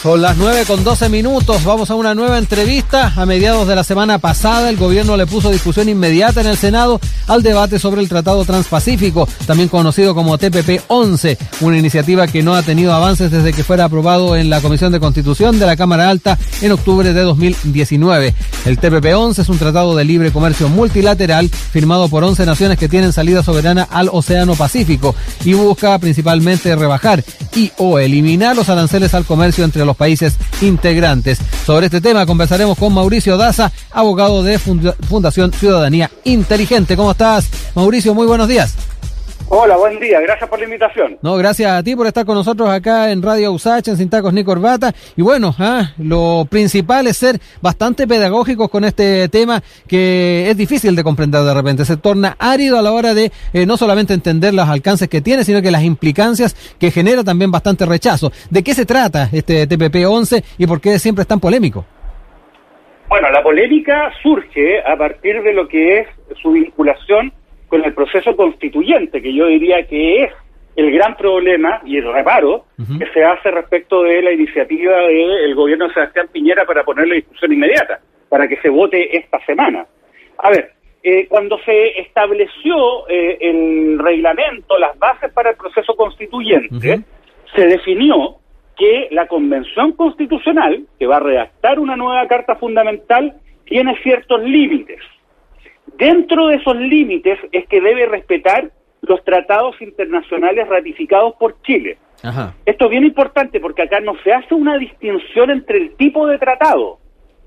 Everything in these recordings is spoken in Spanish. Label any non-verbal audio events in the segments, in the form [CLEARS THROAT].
Son las 9 con 12 minutos, vamos a una nueva entrevista. A mediados de la semana pasada, el gobierno le puso discusión inmediata en el Senado al debate sobre el Tratado Transpacífico, también conocido como TPP-11, una iniciativa que no ha tenido avances desde que fuera aprobado en la Comisión de Constitución de la Cámara Alta en octubre de 2019. El TPP-11 es un tratado de libre comercio multilateral firmado por 11 naciones que tienen salida soberana al Océano Pacífico y busca principalmente rebajar y o eliminar los aranceles al comercio entre los países integrantes. Sobre este tema conversaremos con Mauricio Daza, abogado de Fundación Ciudadanía Inteligente. ¿Cómo estás, Mauricio? Muy buenos días. Hola, buen día. Gracias por la invitación. No, gracias a ti por estar con nosotros acá en Radio Usach, en Sin Tacos ni Corbata. Y bueno, ah, lo principal es ser bastante pedagógicos con este tema que es difícil de comprender de repente. Se torna árido a la hora de eh, no solamente entender los alcances que tiene, sino que las implicancias que genera también bastante rechazo. ¿De qué se trata este TPP-11 y por qué siempre es tan polémico? Bueno, la polémica surge a partir de lo que es su vinculación con el proceso constituyente, que yo diría que es el gran problema y el reparo que se hace respecto de la iniciativa del gobierno de Sebastián Piñera para poner la discusión inmediata, para que se vote esta semana. A ver, eh, cuando se estableció eh, el reglamento, las bases para el proceso constituyente, se definió que la Convención Constitucional, que va a redactar una nueva Carta Fundamental, tiene ciertos límites. Dentro de esos límites es que debe respetar los tratados internacionales ratificados por Chile. Esto es bien importante porque acá no se hace una distinción entre el tipo de tratado.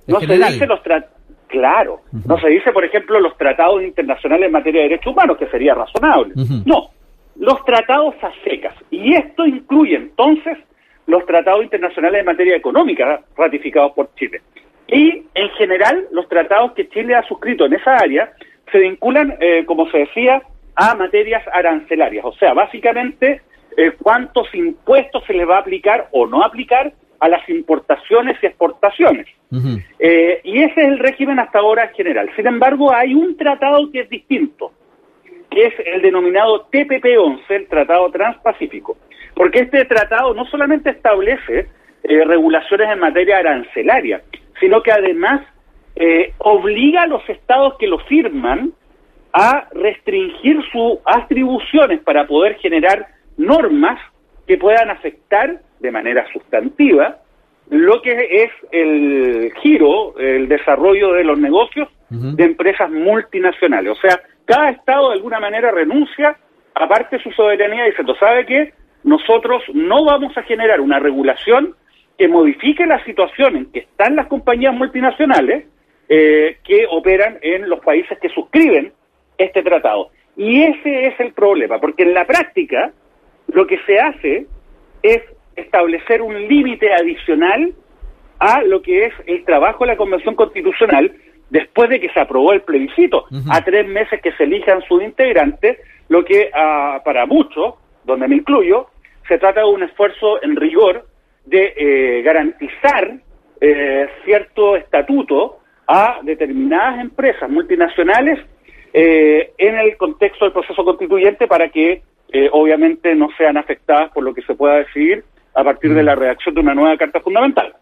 No se dice los tratados. Claro, no se dice, por ejemplo, los tratados internacionales en materia de derechos humanos, que sería razonable. No, los tratados a secas. Y esto incluye entonces los tratados internacionales en materia económica ratificados por Chile. Y en general los tratados que Chile ha suscrito en esa área se vinculan, eh, como se decía, a materias arancelarias. O sea, básicamente eh, cuántos impuestos se les va a aplicar o no aplicar a las importaciones y exportaciones. Eh, y ese es el régimen hasta ahora general. Sin embargo, hay un tratado que es distinto, que es el denominado TPP-11, el Tratado Transpacífico. Porque este tratado no solamente establece regulaciones en materia arancelaria, sino que además eh, obliga a los estados que lo firman a restringir sus atribuciones para poder generar normas que puedan afectar de manera sustantiva lo que es el giro, el desarrollo de los negocios de empresas multinacionales. O sea, cada estado de alguna manera renuncia a parte de su soberanía y dice, ¿sabe qué? Nosotros no vamos a generar una regulación que modifique la situación en que están las compañías multinacionales eh, que operan en los países que suscriben este tratado. Y ese es el problema, porque en la práctica lo que se hace es establecer un límite adicional a lo que es el trabajo de la Convención Constitucional después de que se aprobó el plebiscito, a tres meses que se elijan sus integrantes, lo que ah, para muchos, donde me incluyo, se trata de un esfuerzo en rigor de eh, garantizar eh, cierto estatuto a determinadas empresas multinacionales eh, en el contexto del proceso constituyente para que obviamente no sean afectadas por lo que se pueda decidir a partir de la redacción de una nueva Carta Fundamental.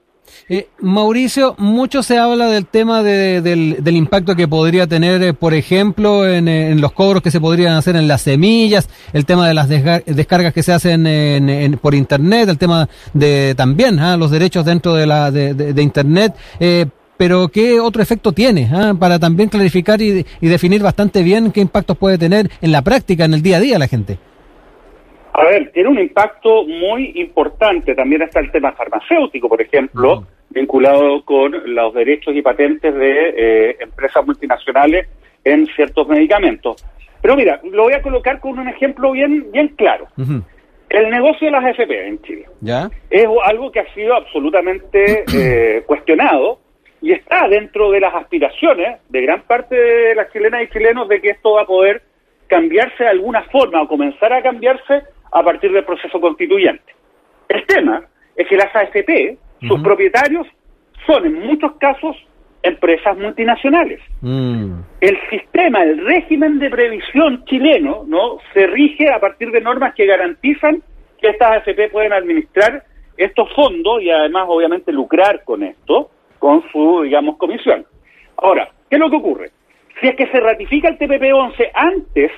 Eh, Mauricio, mucho se habla del tema del, impacto que podría tener, eh, por ejemplo, en, en, los cobros que se podrían hacer en las semillas, el tema de las descargas que se hacen en, por Internet, el tema de también ¿ah? los derechos dentro de, la, de, Internet. Eh, pero ¿qué otro efecto tiene? ¿ah? Para también clarificar y definir bastante bien qué impactos puede tener en la práctica, en el día a día la gente. A ver, tiene un impacto muy importante. También está el tema farmacéutico, por ejemplo, vinculado con los derechos y patentes de eh, empresas multinacionales en ciertos medicamentos. Pero mira, lo voy a colocar con un ejemplo bien, bien claro. El negocio de las FP en Chile ¿Ya? es algo que ha sido absolutamente [CLEARS THROAT] eh, cuestionado y está dentro de las aspiraciones de gran parte de las chilenas y chilenos de que esto va a poder cambiarse de alguna forma o comenzar a cambiarse a partir del proceso constituyente. El tema es que las AFP, sus propietarios, son en muchos casos empresas multinacionales. Mm. El sistema, el régimen de previsión chileno, ¿no? se rige a partir de normas que garantizan que estas AFP pueden administrar estos fondos y además obviamente lucrar con esto, con su, digamos, comisión. Ahora, ¿qué es lo que ocurre? Si es que se ratifica el TPP-11 antes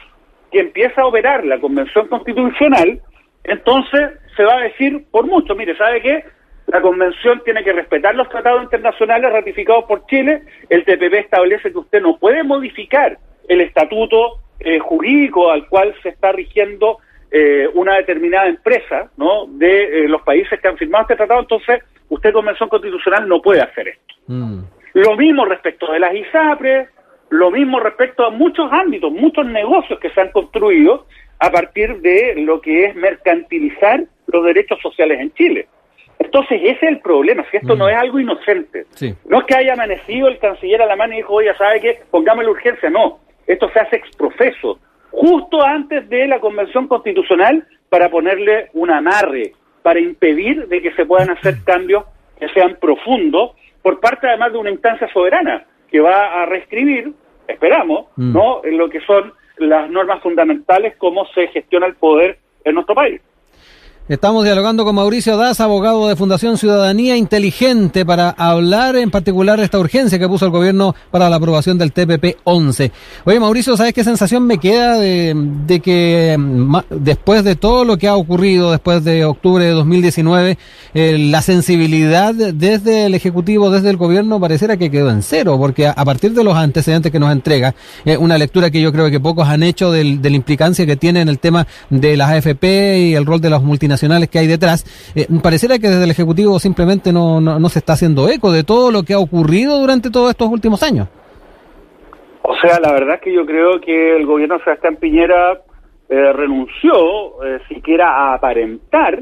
que empiece a operar la Convención Constitucional, entonces se va a decir por mucho, mire, ¿sabe qué? La Convención tiene que respetar los tratados internacionales ratificados por Chile, el TPP establece que usted no puede modificar el estatuto eh, jurídico al cual se está rigiendo eh, una determinada empresa ¿no? de eh, los países que han firmado este tratado, entonces usted Convención Constitucional no puede hacer esto. Mm. Lo mismo respecto de las ISAPRES, lo mismo respecto a muchos ámbitos, muchos negocios que se han construido a partir de lo que es mercantilizar los derechos sociales en Chile. Entonces, ese es el problema, si esto no mm. es algo inocente. No es que haya amanecido el canciller a la mano y dijo, oye, ¿sabe qué? Pongamos la urgencia. No, esto se hace exprofeso, justo antes de la Convención Constitucional para ponerle un amarre, para impedir de que se puedan hacer cambios que sean profundos por parte además de una instancia soberana que va a reescribir esperamos, mm. ¿no? En lo que son las normas fundamentales, cómo se gestiona el poder en nuestro país. Estamos dialogando con Mauricio Das, abogado de Fundación Ciudadanía Inteligente, para hablar en particular de esta urgencia que puso el gobierno para la aprobación del TPP 11. Oye, Mauricio, ¿sabes qué sensación me queda de, que después de todo lo que ha ocurrido, después de octubre de 2019, eh, la sensibilidad desde el Ejecutivo, desde el gobierno, pareciera que quedó en cero, porque a, partir de los antecedentes que nos entrega, eh, una lectura que yo creo que pocos han hecho de la implicancia que tiene en el tema de las AFP y el rol de las multinacionales, que hay detrás, eh, pareciera que desde el Ejecutivo simplemente no, no, se está haciendo eco de todo lo que ha ocurrido durante todos estos últimos años. O sea, la verdad es que yo creo que el gobierno de Sebastián Piñera eh, renunció eh, siquiera a aparentar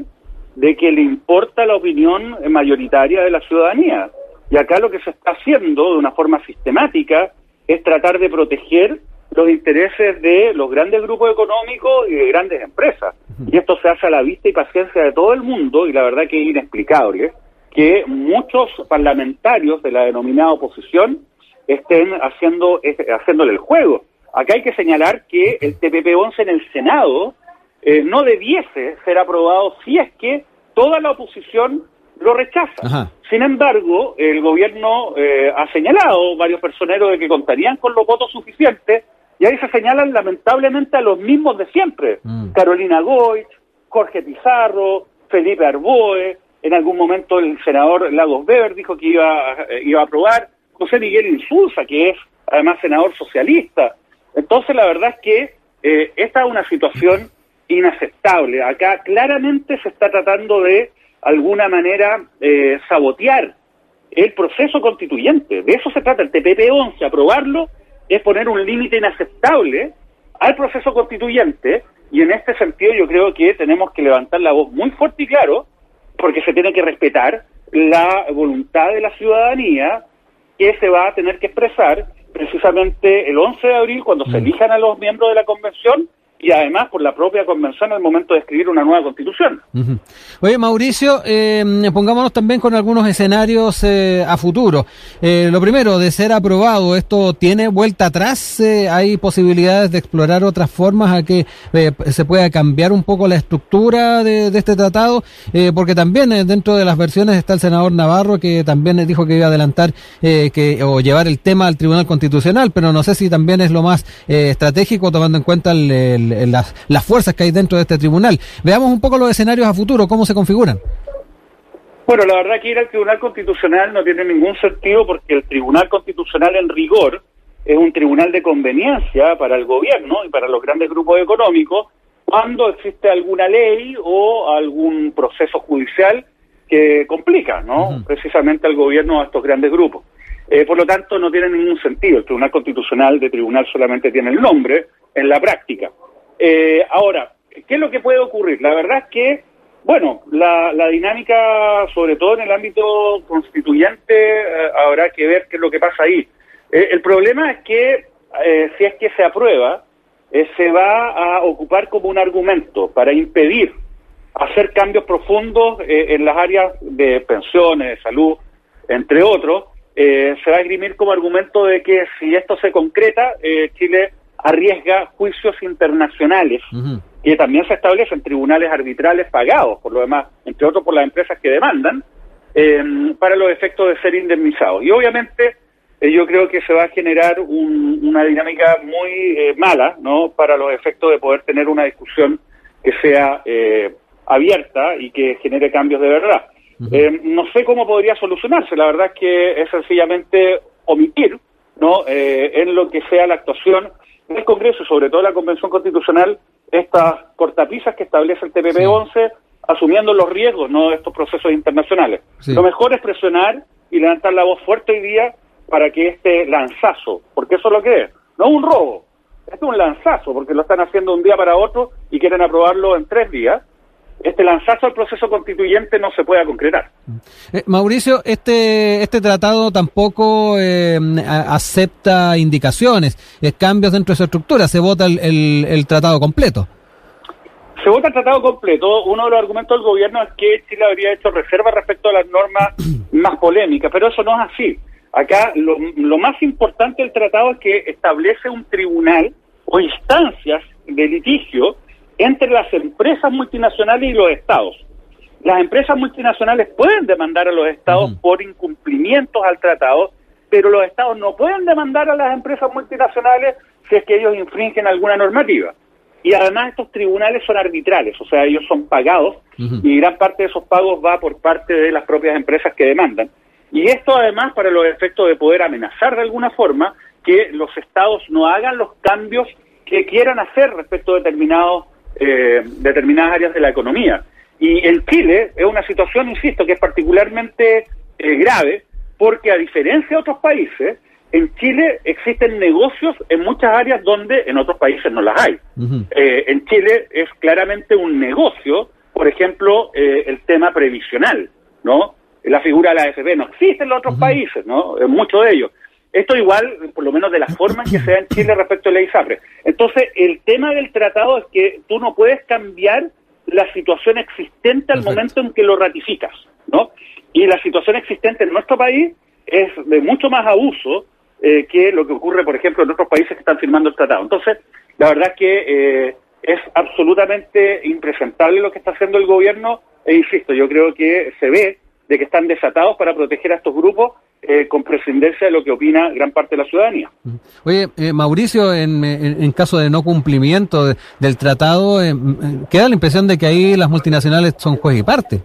de que le importa la opinión mayoritaria de la ciudadanía. Y acá lo que se está haciendo de una forma sistemática es tratar de proteger los intereses de los grandes grupos económicos y de grandes empresas. Y esto se hace a la vista y paciencia de todo el mundo y la verdad que es inexplicable que muchos parlamentarios de la denominada oposición estén haciendo haciéndole el juego. Acá hay que señalar que el TPP-11 en el Senado eh, no debiese ser aprobado si es que toda la oposición lo rechaza. Sin embargo, el gobierno eh, ha señalado varios personeros de que contarían con los votos suficientes y ahí se señalan lamentablemente a los mismos de siempre. Mm. Carolina Goich, Jorge Pizarro, Felipe Arboe, en algún momento el senador Lagos Weber dijo que iba, eh, iba a aprobar, José Miguel Insulza, que es además senador socialista. Entonces la verdad es que eh, esta es una situación inaceptable. Acá claramente se está tratando de alguna manera eh, sabotear el proceso constituyente. De eso se trata el TPP-11, aprobarlo es poner un límite inaceptable al proceso constituyente y en este sentido yo creo que tenemos que levantar la voz muy fuerte y claro porque se tiene que respetar la voluntad de la ciudadanía que se va a tener que expresar precisamente el 11 de abril cuando se mm. elijan a los miembros de la convención y además por la propia convención al momento de escribir una nueva constitución. Oye, Mauricio, eh, pongámonos también con algunos escenarios eh, a futuro. Eh, lo primero, de ser aprobado, ¿esto tiene vuelta atrás? ¿Hay posibilidades de explorar otras formas a que se pueda cambiar un poco la estructura de, este tratado? porque también dentro de las versiones está el senador Navarro que también dijo que iba a adelantar que, o llevar el tema al Tribunal Constitucional, pero no sé si también es lo más estratégico tomando en cuenta el las, las fuerzas que hay dentro de este tribunal. Veamos un poco los escenarios a futuro, cómo se configuran. Bueno, la verdad que ir al Tribunal Constitucional no tiene ningún sentido porque el Tribunal Constitucional en rigor es un tribunal de conveniencia para el gobierno y para los grandes grupos económicos cuando existe alguna ley o algún proceso judicial que complica, ¿no? Precisamente al gobierno a estos grandes grupos. Eh, por lo tanto, no tiene ningún sentido. El Tribunal Constitucional de tribunal solamente tiene el nombre en la práctica. Eh, ahora, ¿qué es lo que puede ocurrir? La verdad es que, bueno, la, dinámica, sobre todo en el ámbito constituyente, eh, habrá que ver qué es lo que pasa ahí. Eh, el problema es que, si es que se aprueba, se va a ocupar como un argumento para impedir hacer cambios profundos en las áreas de pensiones, de salud, entre otros, se va a esgrimir como argumento de que si esto se concreta, Chile arriesga juicios internacionales que también se establecen tribunales arbitrales pagados, por lo demás, entre otros por las empresas que demandan, eh, para los efectos de ser indemnizados. Y obviamente eh, yo creo que se va a generar una dinámica muy eh, mala, ¿no? Para los efectos de poder tener una discusión que sea abierta y que genere cambios de verdad. no sé cómo podría solucionarse, la verdad es que es sencillamente omitir, ¿no? en lo que sea la actuación del Congreso, sobre todo la Convención Constitucional, estas cortapisas que establece el TPP-11, asumiendo los riesgos ¿no? de estos procesos internacionales. Lo mejor es presionar y levantar la voz fuerte hoy día para que este lanzazo, porque eso es lo que es, no es un robo, es un lanzazo, porque lo están haciendo un día para otro y quieren aprobarlo en tres días, este lanzazo al proceso constituyente no se pueda concretar. Eh, Mauricio, este este tratado tampoco eh, acepta indicaciones, eh, cambios dentro de su estructura, se vota el, el, tratado completo. Se vota el tratado completo. Uno de los argumentos del gobierno es que Chile habría hecho reserva respecto a las normas [CLEARS THROAT] más polémicas, pero eso no es así. Acá lo, lo más importante del tratado es que establece un tribunal o instancias de litigio entre las empresas multinacionales y los estados. Las empresas multinacionales pueden demandar a los estados por incumplimientos al tratado, pero los estados no pueden demandar a las empresas multinacionales si es que ellos infringen alguna normativa. Y además estos tribunales son arbitrales, o sea, ellos son pagados y gran parte de esos pagos va por parte de las propias empresas que demandan. Y esto además para los efectos de poder amenazar de alguna forma que los estados no hagan los cambios que quieran hacer respecto a determinados eh, determinadas áreas de la economía. Y en Chile es una situación, insisto, que es particularmente eh, grave, porque a diferencia de otros países, en Chile existen negocios en muchas áreas donde en otros países no las hay. Eh, en Chile es claramente un negocio, por ejemplo, el tema previsional, ¿no? La figura de la AFP no existe en los otros países, ¿no? En muchos de ellos. Esto igual, por lo menos de la forma en que se da en Chile respecto a la ISAPRE. Entonces, el tema del tratado es que tú no puedes cambiar la situación existente al momento en que lo ratificas, ¿no? Y la situación existente en nuestro país es de mucho más abuso eh, que lo que ocurre, por ejemplo, en otros países que están firmando el tratado. Entonces, la verdad es que eh, es absolutamente impresentable lo que está haciendo el gobierno e insisto, yo creo que se ve de que están desatados para proteger a estos grupos eh, con prescindencia de lo que opina gran parte de la ciudadanía. Oye, eh, Mauricio, en, en, caso de no cumplimiento del tratado, eh, queda la impresión de que ahí las multinacionales son juez y parte.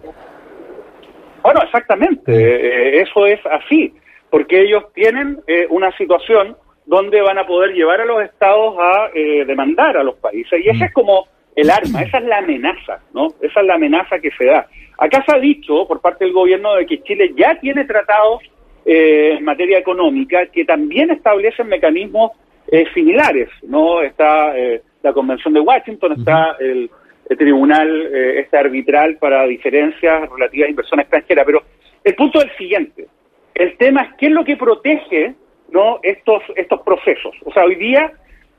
Bueno, exactamente, eso es así, porque ellos tienen una situación donde van a poder llevar a los estados a demandar a los países, y esa es como el arma, esa es la amenaza, ¿no? Esa es la amenaza que se da. Acá se ha dicho por parte del gobierno de que Chile ya tiene tratados eh, en materia económica que también establecen mecanismos eh, similares. no Está eh, la Convención de Washington, está el, Tribunal este arbitral para diferencias relativas a inversión extranjera. Pero el punto es el siguiente. El tema es qué es lo que protege no estos, estos procesos. O sea, hoy día,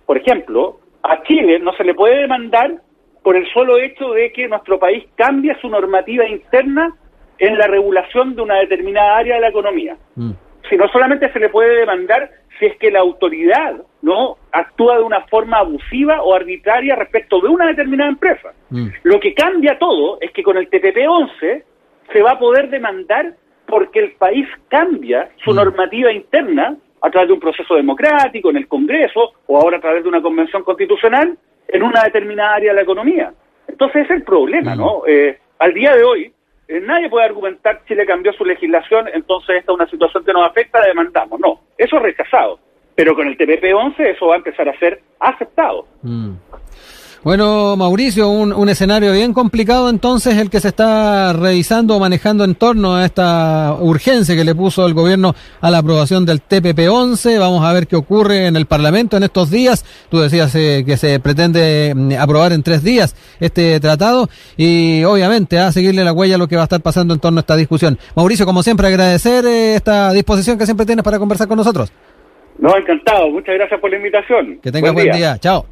por ejemplo, a Chile no se le puede demandar por el solo hecho de que nuestro país cambie su normativa interna en la regulación de una determinada área de la economía. Mm. Si no solamente se le puede demandar si es que la autoridad no actúa de una forma abusiva o arbitraria respecto de una determinada empresa. Mm. Lo que cambia todo es que con el TPP-11 se va a poder demandar porque el país cambia su mm. normativa interna a través de un proceso democrático en el Congreso o ahora a través de una convención constitucional en una determinada área de la economía. Entonces es el problema, ¿no? Eh, al día de hoy, eh, nadie puede argumentar Chile cambió su legislación, entonces esta es una situación que nos afecta, la demandamos. No, eso es rechazado. Pero con el TPP-11 eso va a empezar a ser aceptado. Mm. Bueno, Mauricio, un, un, escenario bien complicado entonces el que se está revisando o manejando en torno a esta urgencia que le puso el gobierno a la aprobación del TPP-11. Vamos a ver qué ocurre en el Parlamento en estos días. Tú decías eh, que se pretende mm, aprobar en tres días este tratado y obviamente a seguirle la huella a lo que va a estar pasando en torno a esta discusión. Mauricio, como siempre, agradecer eh, esta disposición que siempre tienes para conversar con nosotros. No, encantado. Muchas gracias por la invitación. Que tengas buen, día. Chao.